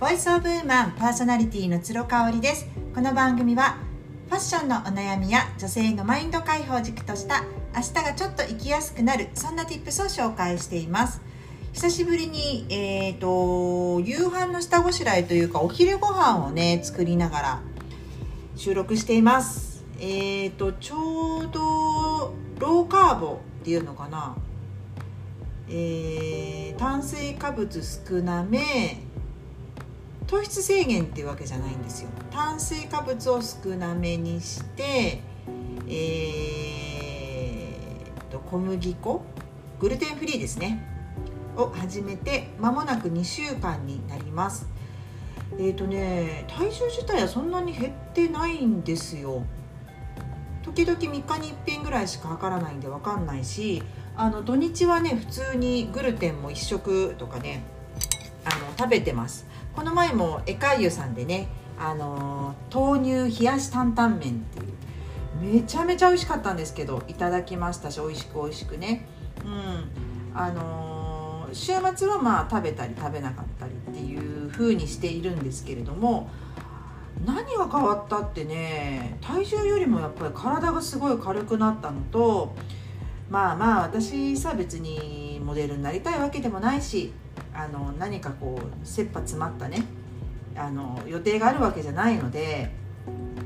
ボイスオブウーマンパーソナリティの鶴香織です。この番組はファッションのお悩みや女性のマインド解放軸とした明日がちょっと生きやすくなるそんな tips を紹介しています。久しぶりに、えーと、夕飯の下ごしらえというかお昼ご飯をね作りながら収録しています。えーとちょうどローカーボっていうのかな。えー、炭水化物少なめ糖質制限っていうわけじゃないんですよ。炭水化物を少なめにしてえー、と小麦粉グルテンフリーですね。を始めて間もなく2週間になります。えっ、ー、とね体重自体はそんなに減ってないんですよ。時々3日に1遍ぐらいしか測らないんで分かんないしあの土日はね普通にグルテンも1食とかねあの食べてます。この前もエカイユさんでねあの豆乳冷やし担々麺っていうめちゃめちゃ美味しかったんですけどいただきましたし美味しく美味しくね。うん。あの週末はまあ食べたり食べなかったりっていう風にしているんですけれども何が変わったってね体重よりもやっぱり体がすごい軽くなったのとまあまあ私さ別にモデルになりたいわけでもないしあの何かこう切羽詰まったねあの予定があるわけじゃないので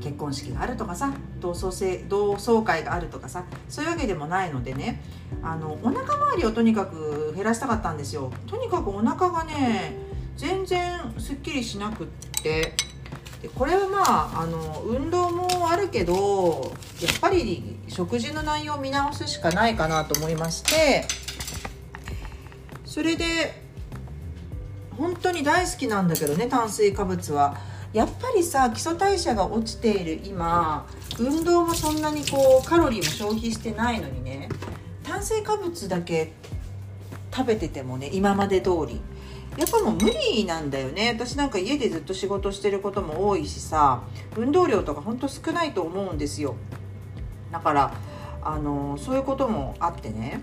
結婚式があるとかさ同窓生同窓会があるとかさそういうわけでもないのでねあのお腹周りをとにかく減らしたかったんですよ。とにかくお腹がね全然すっきりしなくってでこれはまああの運動もあるけどやっぱり食事の内容を見直すしかないかなと思いましてそれで本当に大好きなんだけどね炭水化物は。やっぱりさ基礎代謝が落ちている今運動もそんなにこうカロリーも消費してないのにね炭水化物だけ食べててもね今まで通り。やっぱもう無理なんだよね。私なんか家でずっと仕事してることも多いしさ運動量とかほんと少ないと思うんですよ。だからあのそういうこともあってね。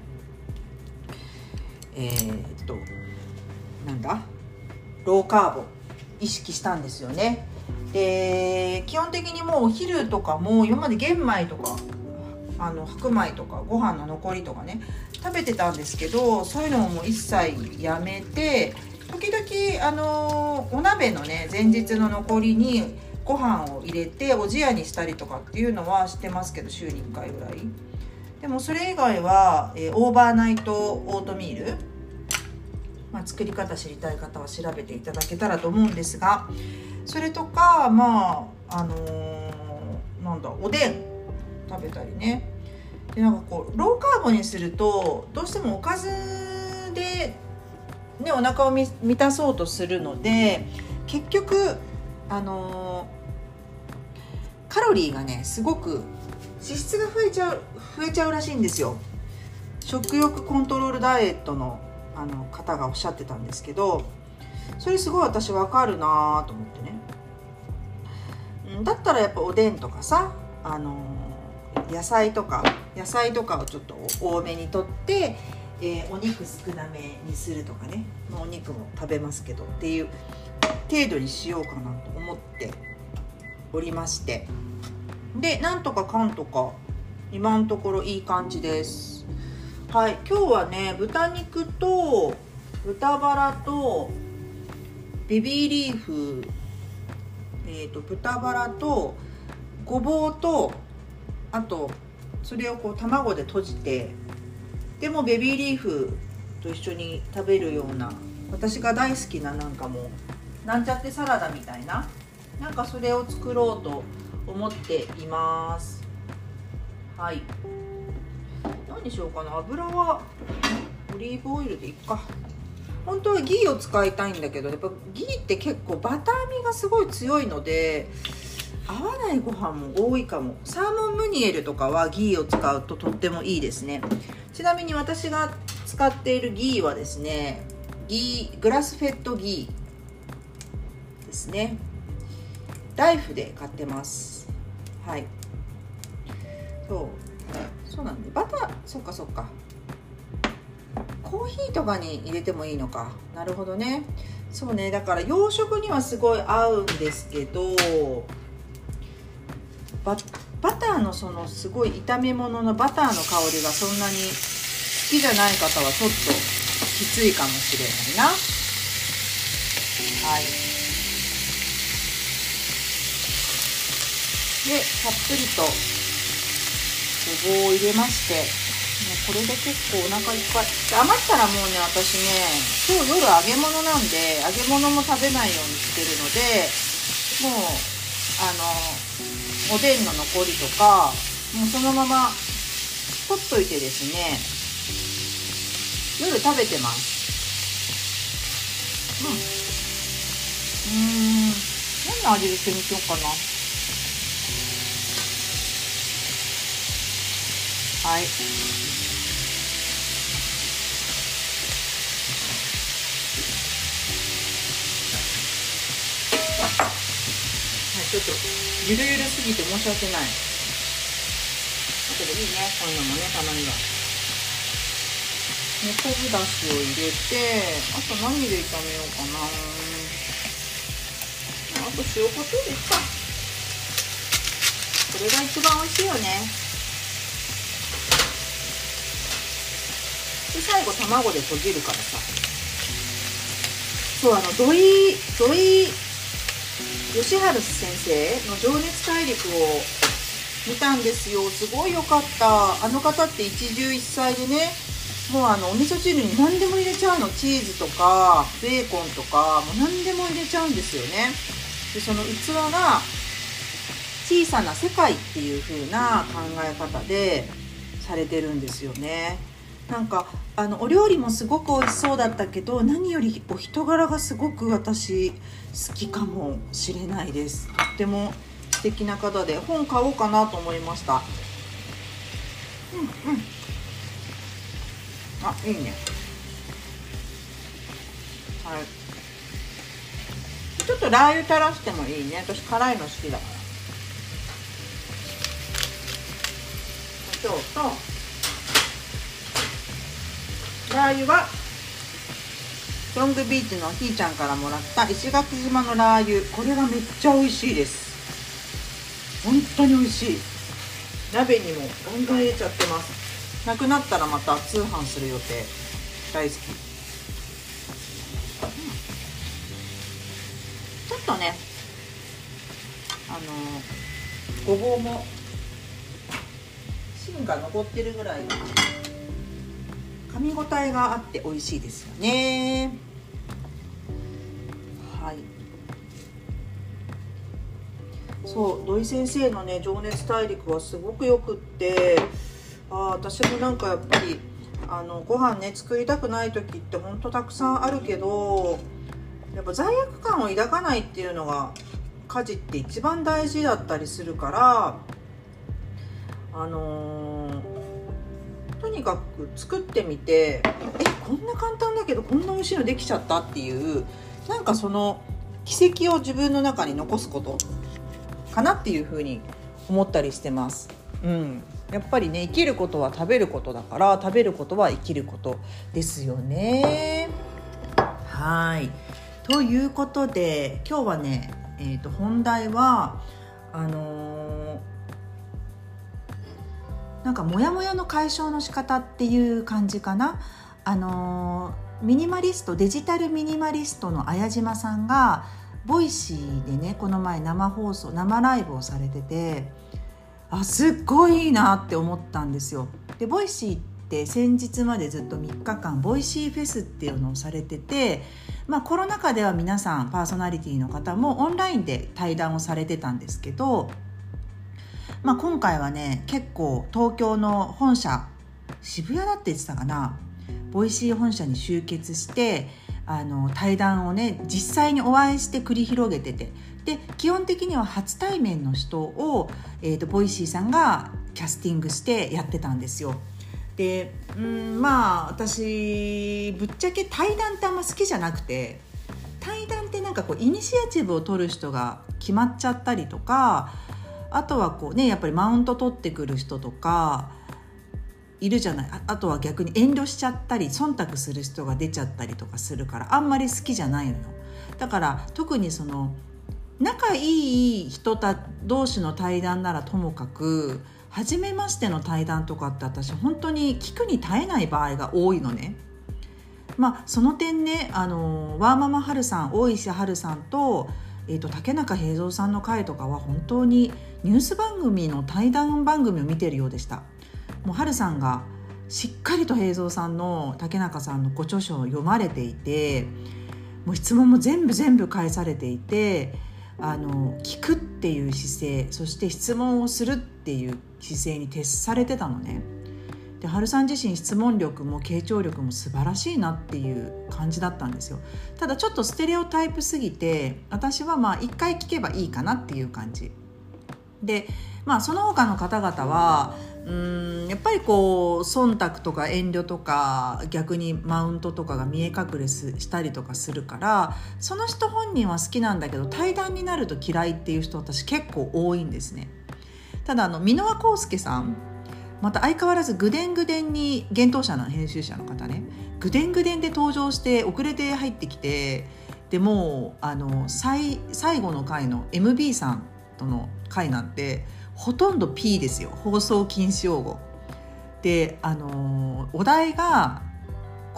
えー、っとなんだ？ローカーボ意識したんですよね。で基本的にもうお昼とかも今まで玄米とかあの白米とかご飯の残りとかね食べてたんですけどそういうのも一切やめて時々あのお鍋のね前日の残りにご飯を入れておじやにしたりとかっていうのはしてますけど週に1回ぐらい。でもそれ以外は、えー、オーバーナイトオートミールまあ、作り方知りたい方は調べていただけたらと思うんですがそれとかまああのー、なんだおでん食べたりね。でなんかこうローカーボにするとどうしてもおかずで、ね、お腹を満たそうとするので結局あのー、カロリーがねすごく脂質が増えちゃう増えちゃうらしいんですよ。食欲コントロールダイエットのあの方がおっしゃってたんですけどそれすごい私わかるなと思ってね。だったらやっぱおでんとかさあの野菜とか野菜とかをちょっと多めにとって、えー、お肉少なめにするとかね、まあ、お肉も食べますけどっていう程度にしようかなと思っておりまして。でなんとかかんとか今のところいい感じです。はい今日はね豚肉と豚バラとベビーリーフえーと、豚バラとごぼうとあとそれをこう卵で閉じてでもベビーリーフと一緒に食べるような私が大好きななんかもうなんちゃってサラダみたいななんかそれを作ろうと思っています。はい。何にしようかな。油はオリーブオイルでいっか。本当はギーを使いたいんだけどやっぱギーって結構バター味がすごい強いので合わないご飯も多いかも。サーモンムニエルとかはギーを使うととってもいいですね。ちなみに私が使っているギーはですねギーグラスフェッドギーですね。ライフで買ってます。はい。そう。そうなんでバターそっかそっか。コーヒーとかに入れてもいいのか。なるほどね。そうね。だから洋食にはすごい合うんですけどババターのそのすごい炒め物のバターの香りがそんなに好きじゃない方はちょっときついかもしれないな。はい。でたっぷりとごぼうを入れましてもうこれで結構お腹いっぱい。余ったらもうね私ね今日夜揚げ物なんで揚げ物も食べないようにしてるのでもうあのおでんの残りとかもうそのまま取っといてですね夜食べてます。うん。うん。何の味付けにしようかな。はい。ちょっとゆるゆるすぎて申し訳ない。だけどいいね。こういうのもねたまには。ね昆布だしを入れてあと何で炒めようかな。あと塩コショウですか。これが一番美味しいよねで最後卵で閉じるからさ。そうあの土井土井吉春先生の「情熱大陸」を見たんですよ。すごい良かった。あの方って一汁一菜でねもうあのお味噌汁に何でも入れちゃうの。チーズとかベーコンとかもう何でも入れちゃうんですよね。でその器が小さな世界っていう風な考え方でされてるんですよね。なんかあのお料理もすごく美味しそうだったけど何よりお人柄がすごく私好きかもしれないです。とっても素敵な方で本買おうかなと思いました。うんうん。あいいね。はい。ちょっとラー油垂らしてもいいね。私辛いの好きだから。胡椒とラー油はロングビーチのひーちゃんからもらった石垣島のラー油。これがめっちゃ美味しいです。本当に美味しい。鍋にもガンガン入れちゃってます。なくなったらまた通販する予定。大好き、ちょっとねあのごぼうも芯が残ってるぐらい。噛み応えがあって美味しいですよね。はい。そう土井先生のね「情熱大陸」はすごくよくってあ私もなんかやっぱりあのご飯ね作りたくない時ってほんとたくさんあるけどやっぱ罪悪感を抱かないっていうのが家事って一番大事だったりするからあのーとにかく作ってみてえこんな簡単だけどこんな美味しいのできちゃったっていうなんかその奇跡を自分の中に残すことかなっていうふうに思ったりしてます。うん、やっぱりね生きることは食べることだから食べることは生きることですよね。はいということで今日はね、えーと、本題はあのーなんかモヤモヤの解消の仕方っていう感じかな。あのミニマリストデジタルミニマリストの綾島さんがVoicy でねこの前生放送生ライブをされててあすっごいいいなって思ったんですよ。で Voicy って先日までずっと3日間 Voicy フェスっていうのをされてて、まあ、コロナ禍では皆さんパーソナリティの方もオンラインで対談をされてたんですけどまあ、今回はね結構東京の本社渋谷だって言ってたかな Voicy 本社に集結してあの対談をね実際にお会いして繰り広げててで基本的には初対面の人を、えーと、 Voicy さんがキャスティングしてやってたんですよ。でうんまあ私ぶっちゃけ対談ってあんま好きじゃなくて対談ってなんかこうイニシアチブを取る人が決まっちゃったりとかあとはこうねやっぱりマウント取ってくる人とかいるじゃないあとは逆に遠慮しちゃったり忖度する人が出ちゃったりとかするからあんまり好きじゃないのよ。だから特にその仲いい人た同士の対談ならともかく初めましての対談とかって私本当に聞くに耐えない場合が多いのね。まあ、その点ねあのワーママハルさん大石春さんと,、えーと、竹中平蔵さんの回とかは本当にニュース番組の対談番組を見てるようでした。もう春さんがしっかりと平蔵さんの竹中さんのご著書を読まれていてもう質問も全部全部返されていてあの聞くっていう姿勢そして質問をするっていう姿勢に徹されてたのね。で春さん自身質問力も傾聴力も素晴らしいなっていう感じだったんですよ。ただちょっとステレオタイプすぎて私はまあ一回聞けばいいかなっていう感じ。でまあその他の方々はうんやっぱりこう忖度とか遠慮とか逆にマウントとかが見え隠れしたりとかするからその人本人は好きなんだけど対談になると嫌いっていう人私結構多いんですね。ただあの箕輪康介さんまた相変わらずぐでんぐでんに厳冬者の編集者の方ねぐでんぐでんで登場して遅れて入ってきてでもうあの最最後の回の MB さんとの回なんてほとんど P ですよ放送禁止用語。であのお題が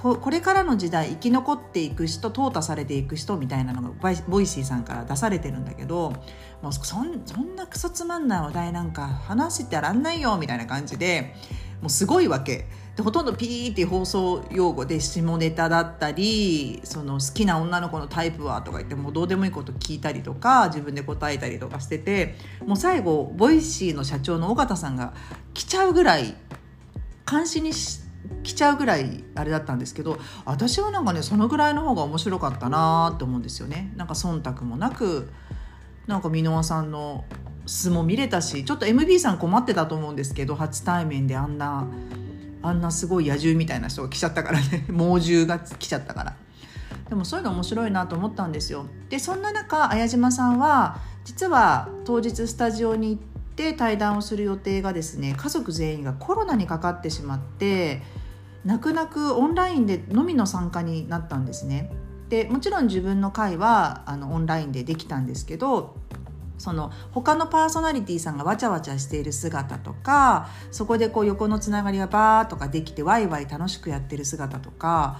これからの時代生き残っていく人淘汰されていく人みたいなのが Voicy さんから出されてるんだけどもうそんなクソつまんないお題なんか話してらんないよみたいな感じでもうすごいわけ。でほとんどピーって放送用語で下ネタだったりその好きな女の子のタイプはとか言ってもうどうでもいいこと聞いたりとか自分で答えたりとかしててもう最後 Voicy の社長の緒方さんが来ちゃうぐらい監視しに来ちゃうぐらいあれだったんですけど私はなんかねそのぐらいの方が面白かったなって思うんですよね。なんか忖度もなくなんか箕輪さんの素も見れたしちょっと MB さん困ってたと思うんですけど初対面であんなあんなすごい野獣みたいな人が来ちゃったからね。猛獣が来ちゃったから。でもそういうの面白いなと思ったんですよ。でそんな中綾島さんは実は当日スタジオに行って対談をする予定がですね家族全員がコロナにかかってしまって泣く泣くオンラインでのみの参加になったんですねでもちろん自分の会はあのオンラインでできたんですけどその他のパーソナリティさんがわちゃわちゃしている姿とかそこでこう横のつながりがバーとかできてワイワイ楽しくやってる姿とか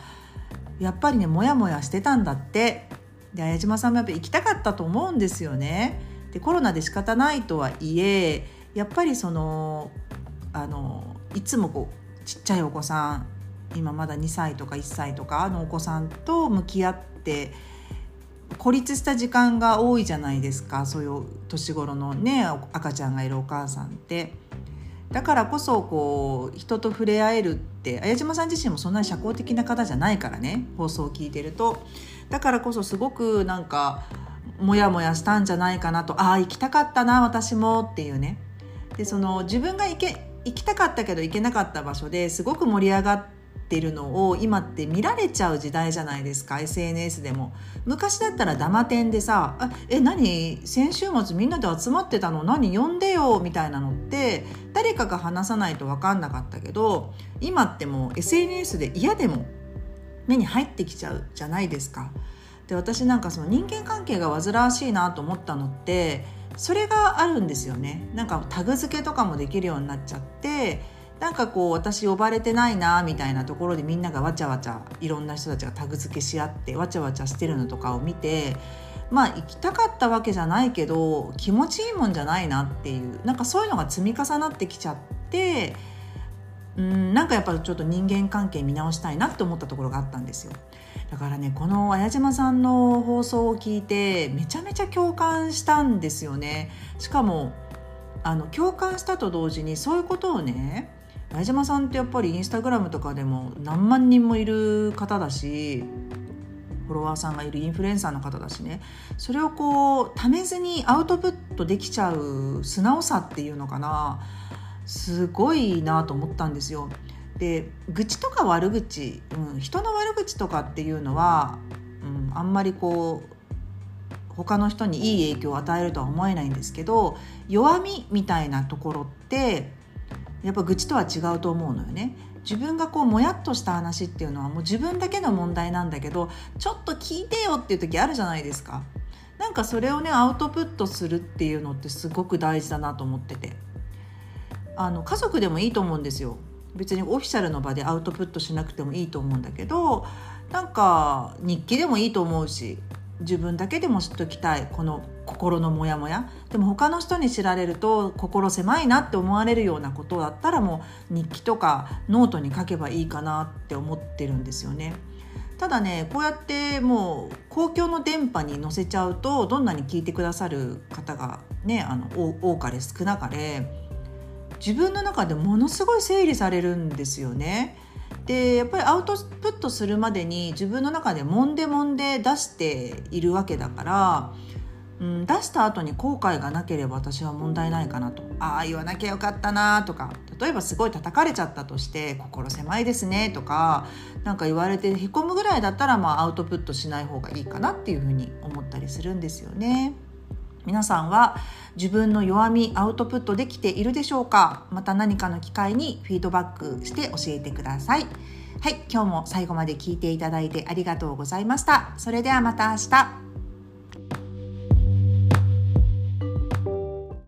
やっぱりねモヤモヤしてたんだってで綾島さんもやっぱ行きたかったと思うんですよね。でコロナで仕方ないとはいえやっぱりそのあのいつもこうちっちゃいお子さん今まだ2歳とか1歳とかのお子さんと向き合って孤立した時間が多いじゃないですかそういう年頃のね赤ちゃんがいるお母さんって。だからこそこう人と触れ合えるって綾島さん自身もそんなに社交的な方じゃないからね放送を聞いてるとだからこそすごくなんかモヤモヤしたんじゃないかなとああ行きたかったな私もっていうね。でその自分が行け行きたかったけど行けなかった場所ですごく盛り上がってるのを今って見られちゃう時代じゃないですか SNS でも。昔だったらダマ店でさ「あえ何？先週末みんなで集まってたの？何呼んでよ」みたいなのって誰かが話さないと分かんなかったけど今ってもう SNS で嫌でも目に入ってきちゃうじゃないですか。で私なんかその人間関係が煩わしいなと思ったのってそれがあるんですよね。なんかタグ付けとかもできるようになっちゃってなんかこう私呼ばれてないなみたいなところでみんながわちゃわちゃいろんな人たちがタグ付けし合ってわちゃわちゃしてるのとかを見てまあ行きたかったわけじゃないけど気持ちいいもんじゃないなっていうなんかそういうのが積み重なってきちゃってうんなんかやっぱちょっと人間関係見直したいなって思ったところがあったんですよ。だからねこの綾島さんの放送を聞いてめちゃめちゃ共感したんですよねしかもあの共感したと同時にそういうことをね前島さんってやっぱりインスタグラムとかでも何万人もいる方だしフォロワーさんがいるインフルエンサーの方だしねそれをこうためずにアウトプットできちゃう素直さっていうのかなすごいなと思ったんですよ。で愚痴とか悪口、うん、人の悪口とかっていうのは、うん、あんまりこう他の人にいい影響を与えるとは思えないんですけど弱みみたいなところってやっぱ愚痴とは違うと思うのよね。自分がこうもやっとした話っていうのはもう自分だけの問題なんだけどちょっと聞いてよっていう時あるじゃないですか。なんかそれをねアウトプットするっていうのってすごく大事だなと思ってて。あの家族でもいいと思うんですよ。別にオフィシャルの場でアウトプットしなくてもいいと思うんだけどなんか日記でもいいと思うし自分だけでも知っときたいこの心のモヤモヤでも他の人に知られると心狭いなって思われるようなことだったらもう日記とかノートに書けばいいかなって思ってるんですよね。ただねこうやってもう公共の電波に載せちゃうとどんなに聞いてくださる方がねあの多かれ少なかれ自分の中でものすごい整理されるんですよね。でやっぱりアウトプットするまでに自分の中でもんでもんで出しているわけだから、うん、出した後に後悔がなければ私は問題ないかなとああ言わなきゃよかったなとか例えばすごい叩かれちゃったとして心狭いですねとか何か言われてへこむぐらいだったらまあアウトプットしない方がいいかなっていうふうに思ったりするんですよね。皆さんは自分の弱みアウトプットできているでしょうか？また何かの機会にフィードバックして教えてください。はい今日も最後まで聞いていただいてありがとうございました。それではまた明日。